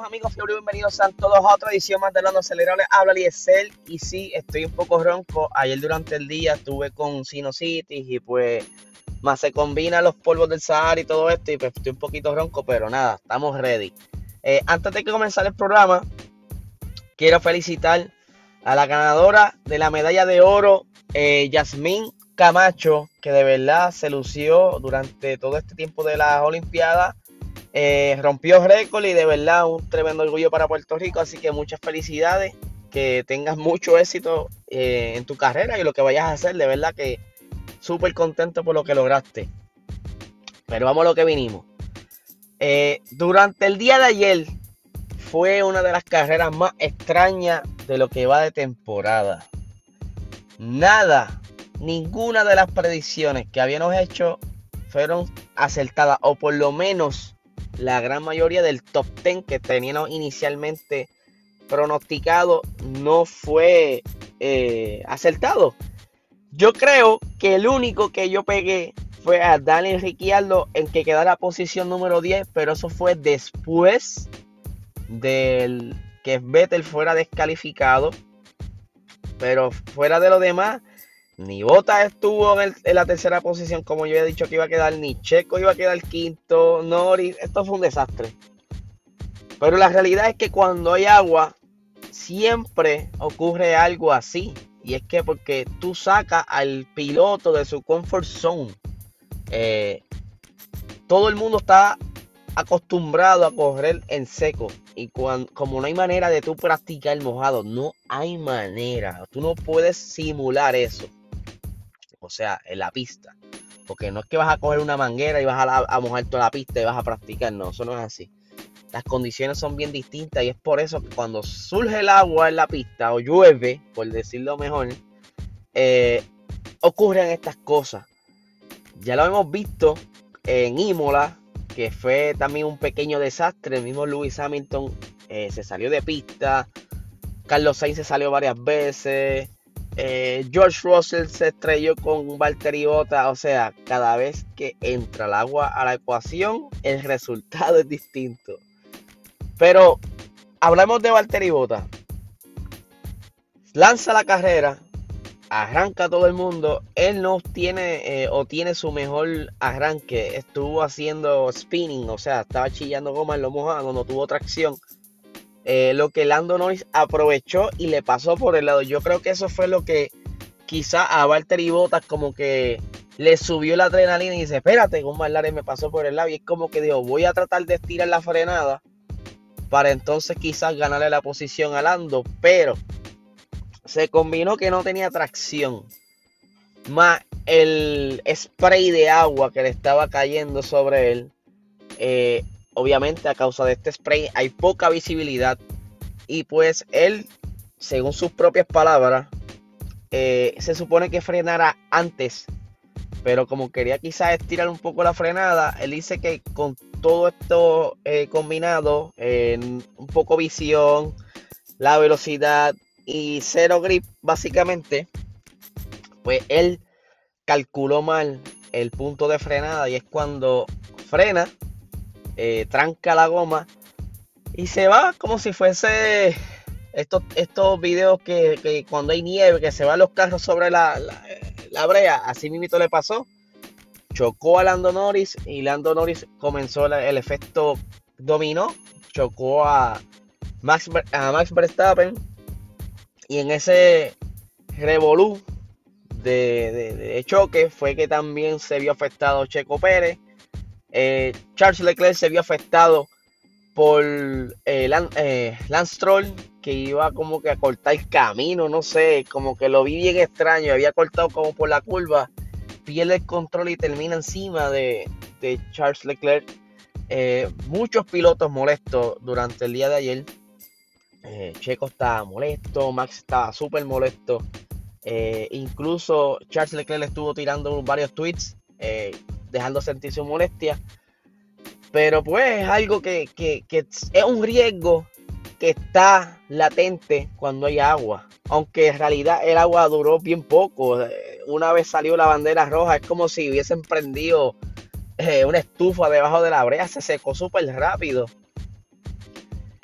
Saludos amigos, y bienvenidos a todos a otra edición más de Lando Acelerable. Habla Liesel y sí, estoy un poco ronco. Ayer durante el día estuve con Sinusitis y pues más se combina los polvos del Sahara y todo esto y pues estoy un poquito ronco, pero nada, estamos ready. Eh, antes de que comenzar el programa, quiero felicitar a la ganadora de la medalla de oro, eh, Yasmín Camacho, que de verdad se lució durante todo este tiempo de las Olimpiadas eh, rompió récord y de verdad un tremendo orgullo para Puerto Rico. Así que muchas felicidades. Que tengas mucho éxito eh, en tu carrera y lo que vayas a hacer. De verdad que súper contento por lo que lograste. Pero vamos a lo que vinimos. Eh, durante el día de ayer fue una de las carreras más extrañas de lo que va de temporada. Nada, ninguna de las predicciones que habíamos hecho fueron acertadas, o por lo menos la gran mayoría del top 10 que teníamos inicialmente pronosticado no fue eh, acertado. Yo creo que el único que yo pegué fue a Daniel Ricciardo en que quedara posición número 10, pero eso fue después del que Vettel fuera descalificado. Pero fuera de lo demás, ni Bota estuvo en, la tercera posición, como yo había dicho que iba a quedar, ni Checo iba a quedar quinto, Nori, esto fue un desastre. Pero la realidad es que cuando hay agua, siempre ocurre algo así. Y es que porque tú sacas al piloto de su comfort zone. Eh, todo el mundo está acostumbrado a correr en seco. Y como no hay manera de tú practicar mojado, no hay manera. Tú no puedes simular eso o sea, en la pista. Porque no es que vas a coger una manguera y vas a, mojar toda la pista y vas a practicar, no, eso no es así. Las condiciones son bien distintas y es por eso que cuando surge el agua en la pista o llueve, por decirlo mejor, eh, ocurren estas cosas. Ya lo hemos visto en Imola, que fue también un pequeño desastre. El mismo Lewis Hamilton eh, se salió de pista. Carlos Sainz se salió varias veces. Eh, George Russell se estrelló con Valtteri Bota, o sea, cada vez que entra el agua a la ecuación, el resultado es distinto. Pero hablamos de Valtteri Bota. Lanza la carrera, arranca todo el mundo. Él no tiene eh, o tiene su mejor arranque. Estuvo haciendo spinning, o sea, estaba chillando goma en lo mojado, no tuvo tracción. Eh, lo que Lando Norris aprovechó y le pasó por el lado. Yo creo que eso fue lo que quizá a Valtteri Bottas como que le subió la adrenalina y dice, espérate, un Malare me pasó por el lado. Y es como que dijo, voy a tratar de estirar la frenada para entonces quizás ganarle la posición a Lando. Pero se combinó que no tenía tracción. Más el spray de agua que le estaba cayendo sobre él. Eh, obviamente a causa de este spray hay poca visibilidad. Y pues él, según sus propias palabras, eh, se supone que frenara antes, pero como quería quizás estirar un poco la frenada, él dice que con todo esto eh, combinado, un poco visión, la velocidad y cero grip, básicamente, pues él calculó mal el punto de frenada y es cuando frena eh, tranca la goma y se va como si fuese estos, estos videos que, cuando hay nieve, que se van los carros sobre la, la, brea, así mismo le pasó. Chocó a Lando Norris y Lando Norris comenzó el efecto dominó, chocó a Max, a Max Verstappen. Y en ese revolú de, de, choque fue que también se vio afectado Checo Pérez eh, Charles Leclerc se vio afectado por eh, eh, Lance Troll, que iba como que a cortar el camino, no sé, como que lo vi bien extraño, había cortado como por la curva, pierde el control y termina encima de, Charles Leclerc. muchos pilotos molestos durante el día de ayer. Checo estaba molesto, Max estaba súper molesto. incluso Charles Leclerc estuvo tirando varios tweets dejando sentir su molestia. Pero pues es algo que, es un riesgo que está latente cuando hay agua. Aunque en realidad el agua duró bien poco. Una vez salió la bandera roja, es como si hubiesen prendido eh, una estufa debajo de la brea. Se secó súper rápido.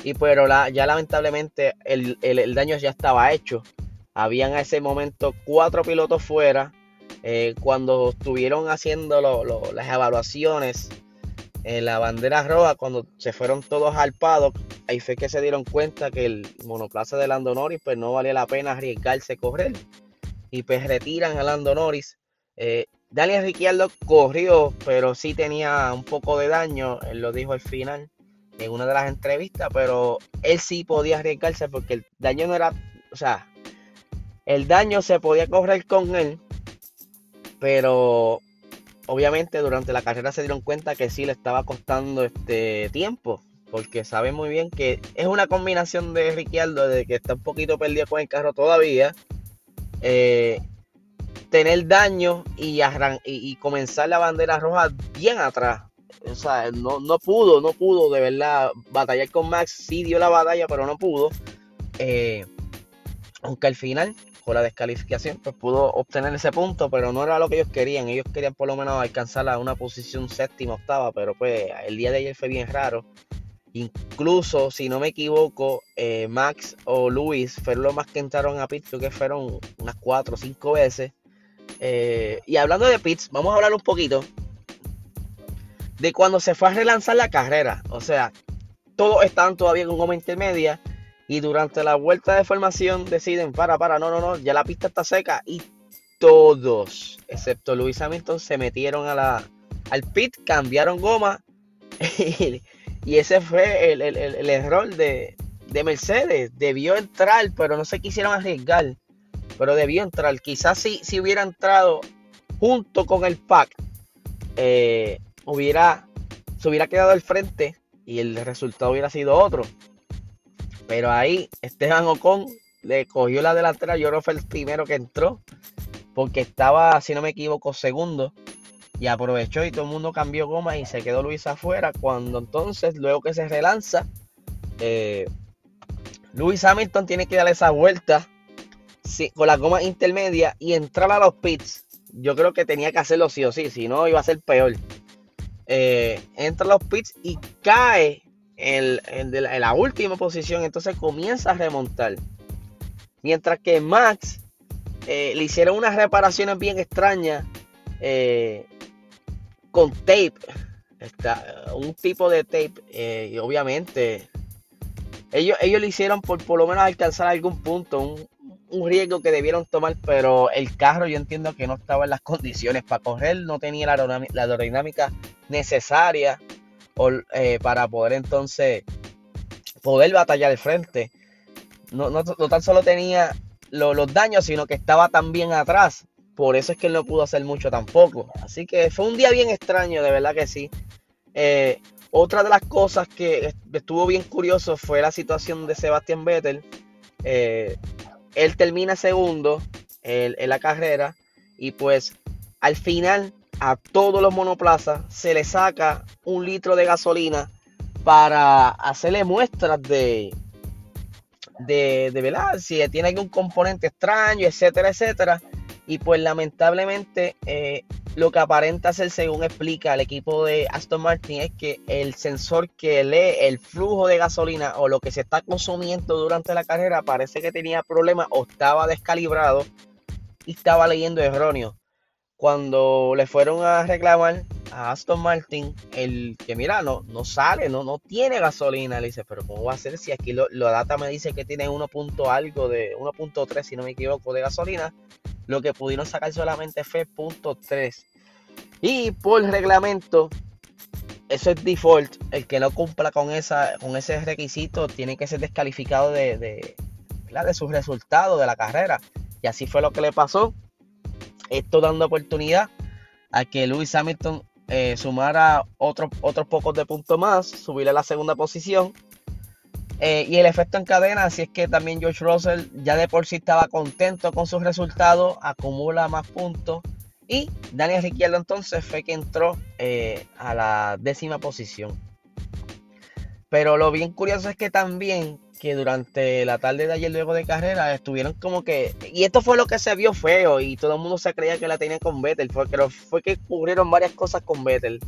Y pero ya lamentablemente el, daño ya estaba hecho. Habían a ese momento cuatro pilotos fuera. Eh, cuando estuvieron haciendo las evaluaciones en la bandera roja, cuando se fueron todos al paddock, ahí fue que se dieron cuenta que el monoplaza de Lando Norris pues no valía la pena arriesgarse a correr. Y pues retiran a Lando Norris. Eh, Daniel Ricciardo corrió, pero sí tenía un poco de daño, él lo dijo al final en una de las entrevistas, pero él sí podía arriesgarse porque el daño no era, o sea, el daño se podía correr con él, pero obviamente durante la carrera se dieron cuenta que sí le estaba costando este tiempo, porque saben muy bien que es una combinación de Ricciardo de que está un poquito perdido con el carro todavía, eh, tener daño y, y, comenzar la bandera roja bien atrás. O sea, no, no, pudo, no pudo de verdad batallar con Max. Sí dio la batalla, pero no pudo. Eh, aunque al final con la descalificación, pues pudo obtener ese punto, pero no era lo que ellos querían. Ellos querían por lo menos alcanzar a una posición séptima, octava, pero pues el día de ayer fue bien raro. Incluso, si no me equivoco, eh, Max o Luis fueron los más que entraron a pits, creo que fueron unas cuatro o cinco veces. Eh, y hablando de pits, vamos a hablar un poquito de cuando se fue a relanzar la carrera. O sea, todos estaban todavía con goma intermedia y durante la vuelta de formación deciden, para, para, no, no, no, ya la pista está seca. Y todos, excepto Luis Hamilton, se metieron a la, al pit, cambiaron goma. y ese fue el, error de, Mercedes. Debió entrar, pero no se quisieron arriesgar. Pero debió entrar. Quizás si, si hubiera entrado junto con el pack, eh, hubiera, se hubiera quedado al frente y el resultado hubiera sido otro. Pero ahí Esteban Ocon le cogió la delantera. Yo creo fue el primero que entró. Porque estaba, si no me equivoco, segundo. Y aprovechó y todo el mundo cambió goma y se quedó Luis afuera. Cuando entonces, luego que se relanza, eh, Luis Hamilton tiene que darle esa vuelta con la goma intermedia y entrar a los pits. Yo creo que tenía que hacerlo sí o sí, si no iba a ser peor. Eh, entra a los pits y cae en, la, última posición, entonces comienza a remontar. Mientras que Max eh, le hicieron unas reparaciones bien extrañas eh, con tape. un tipo de tape. Eh, y obviamente ellos, ellos lo hicieron por por lo menos alcanzar algún punto. Un, riesgo que debieron tomar, pero el carro yo entiendo que no estaba en las condiciones para correr, no tenía la, la aerodinámica necesaria eh, para poder entonces poder batallar de frente. No, no, tan solo tenía los daños, sino que estaba también atrás. Por eso es que él no pudo hacer mucho tampoco. Así que fue un día bien extraño, de verdad que sí. Eh, otra de las cosas que estuvo bien curioso fue la situación de Sebastián Vettel. Eh, él termina segundo en la carrera y pues al final a todos los monoplazas se le saca un litro de gasolina para hacerle muestras de, de, si tiene algún componente extraño, etcétera, etcétera. Y pues lamentablemente eh, lo que aparenta ser, según explica el equipo de Aston Martin, es que el sensor que lee el flujo de gasolina o lo que se está consumiendo durante la carrera parece que tenía problemas o estaba descalibrado y estaba leyendo erróneo cuando le fueron a reclamar a Aston Martin, el que mira, no, no sale, no, no tiene gasolina, le dice, pero ¿cómo va a ser si aquí lo, la data me dice que tiene 1. algo de 1.3, si no me equivoco, de gasolina? Lo que pudieron sacar solamente fue 0.3. Y por reglamento, eso es default. El que no cumpla con, esa, con ese requisito tiene que ser descalificado de, de, de sus resultados de la carrera. Y así fue lo que le pasó esto dando oportunidad a que Lewis Hamilton eh, sumara otros otros pocos de puntos más, subir a la segunda posición. Eh, y el efecto en cadena, así es que también George Russell ya de por sí estaba contento con sus resultados, acumula más puntos. Y Daniel Ricciardo entonces fue que entró eh, a la décima posición. Pero lo bien curioso es que también que durante la tarde de ayer luego de carrera estuvieron como que y esto fue lo que se vio feo y todo el mundo se creía que la tenía con Vettel pero fue que ocurrieron varias cosas con Vettel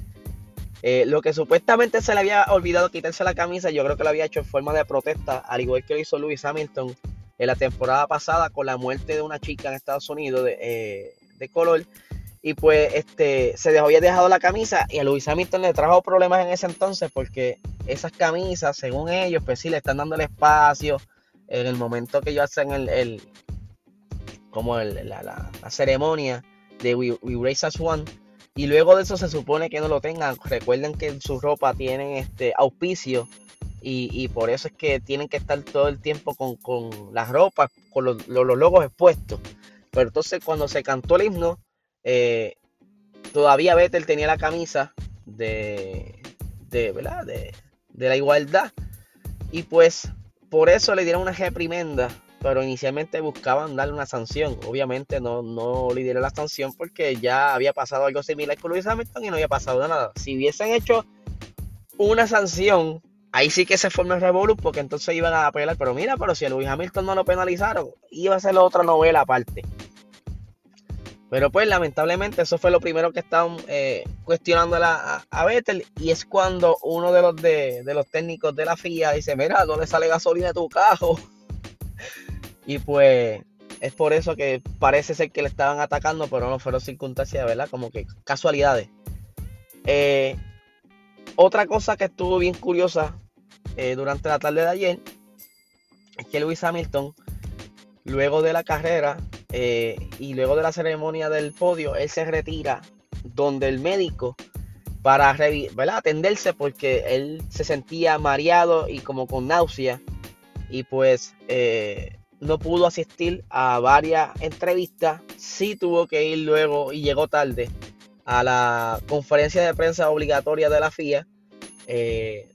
Eh, lo que supuestamente se le había olvidado quitarse la camisa, yo creo que lo había hecho en forma de protesta, al igual que lo hizo Lewis Hamilton en la temporada pasada con la muerte de una chica en Estados Unidos de, eh, de color. Y pues este se había dejado la camisa y a Lewis Hamilton le trajo problemas en ese entonces porque esas camisas, según ellos, pues sí le están dando el espacio en el momento que ellos hacen el, como la, ceremonia de We, Race as One. Y luego de eso se supone que no lo tengan. Recuerden que en su ropa tienen este auspicio y, por eso es que tienen que estar todo el tiempo con, con las ropas, con los, logos expuestos. Pero entonces cuando se cantó el himno, eh, todavía Vettel tenía la camisa de, de, ¿verdad? de, de la igualdad. Y pues por eso le dieron una reprimenda pero inicialmente buscaban darle una sanción. Obviamente no, no le dieron la sanción porque ya había pasado algo similar con Luis Hamilton y no había pasado nada. Si hubiesen hecho una sanción, ahí sí que se forma el revolú porque entonces iban a apelar. Pero mira, pero si a Luis Hamilton no lo penalizaron, iba a ser otra novela aparte. Pero pues lamentablemente eso fue lo primero que estaban eh, cuestionando a, a, Vettel y es cuando uno de los de, de, los técnicos de la FIA dice, mira, ¿dónde sale gasolina de tu carro? Y pues es por eso que parece ser que le estaban atacando, pero no fueron circunstancias, ¿verdad? Como que casualidades. Eh, otra cosa que estuvo bien curiosa eh, durante la tarde de ayer es que Lewis Hamilton, luego de la carrera eh, y luego de la ceremonia del podio, él se retira donde el médico para atenderse porque él se sentía mareado y como con náusea. Y pues no pudo asistir a varias entrevistas, sí tuvo que ir luego y llegó tarde a la conferencia de prensa obligatoria de la FIA, eh,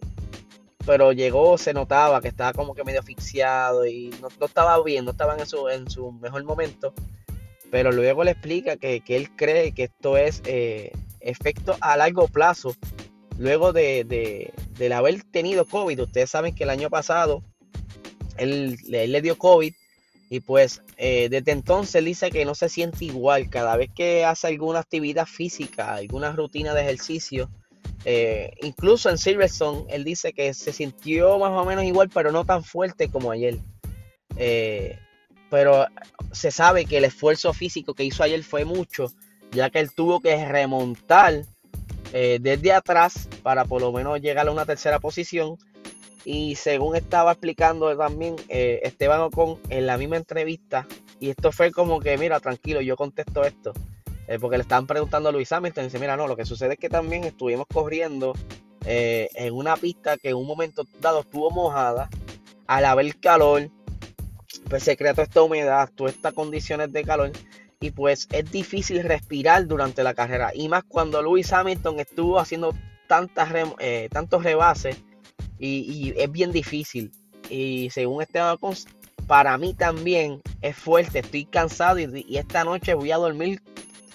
pero llegó, se notaba que estaba como que medio asfixiado y no, estaba bien, no estaba en su, en su mejor momento, pero luego le explica que, él cree que esto es eh, efecto a largo plazo, luego de, de haber tenido COVID, ustedes saben que el año pasado él, le dio COVID y pues eh, desde entonces dice que no se siente igual. Cada vez que hace alguna actividad física, alguna rutina de ejercicio, eh, incluso en Silverstone, él dice que se sintió más o menos igual, pero no tan fuerte como ayer. Eh, pero se sabe que el esfuerzo físico que hizo ayer fue mucho, ya que él tuvo que remontar desde atrás para por lo menos llegar a una tercera posición y según estaba explicando también eh, Esteban Ocon en la misma entrevista, y esto fue como que, mira, tranquilo, yo contesto esto, eh, porque le estaban preguntando a Luis Hamilton, y dice, mira, no, lo que sucede es que también estuvimos corriendo eh, en una pista que en un momento dado estuvo mojada, al haber calor, pues se crea toda esta humedad, todas estas condiciones de calor, y pues es difícil respirar durante la carrera, y más cuando Luis Hamilton estuvo haciendo tantas, tantos rebases, y, es bien difícil. Y según Esteban para mí también es fuerte. Estoy cansado y, esta noche voy a dormir,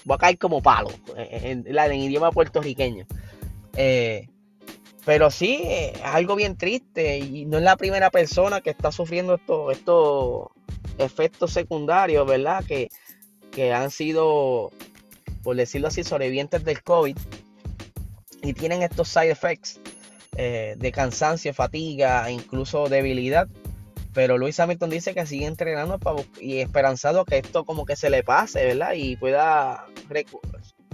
voy a caer como palo en, en, idioma puertorriqueño. Eh, pero sí, es algo bien triste y no es la primera persona que está sufriendo estos, estos efectos secundarios, ¿verdad? Que, que han sido, por decirlo así, sobrevivientes del COVID y tienen estos side effects. Eh, de cansancio, fatiga, incluso debilidad. Pero Luis Hamilton dice que sigue entrenando y esperanzado que esto como que se le pase, ¿verdad? Y pueda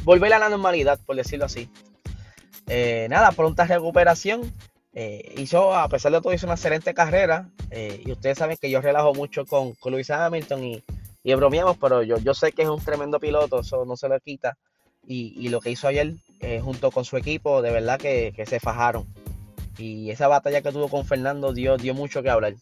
volver a la normalidad, por decirlo así. Eh, nada, pronta recuperación. Eh, hizo, a pesar de todo, hizo una excelente carrera. y ustedes saben que yo relajo mucho con, con Luis Hamilton y, y bromeamos, pero yo, yo sé que es un tremendo piloto, eso no se lo quita. Y, lo que hizo ayer junto con su equipo, de verdad que, que se fajaron. Y esa batalla que tuvo con Fernando dio, dio mucho que hablar.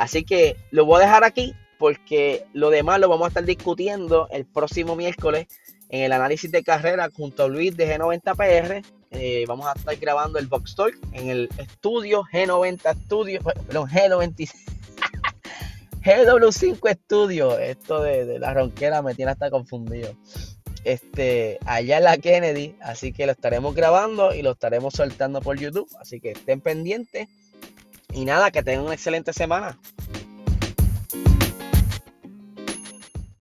Así que lo voy a dejar aquí porque lo demás lo vamos a estar discutiendo el próximo miércoles en el análisis de carrera junto a Luis de G90PR. Eh, vamos a estar grabando el Box Talk en el estudio G90 Studio, perdón, G96. GW5 Studio. Esto de, de la ronquera me tiene hasta confundido este, allá en la Kennedy. Así que lo estaremos grabando y lo estaremos soltando por YouTube. Así que estén pendientes. Y nada, que tengan una excelente semana.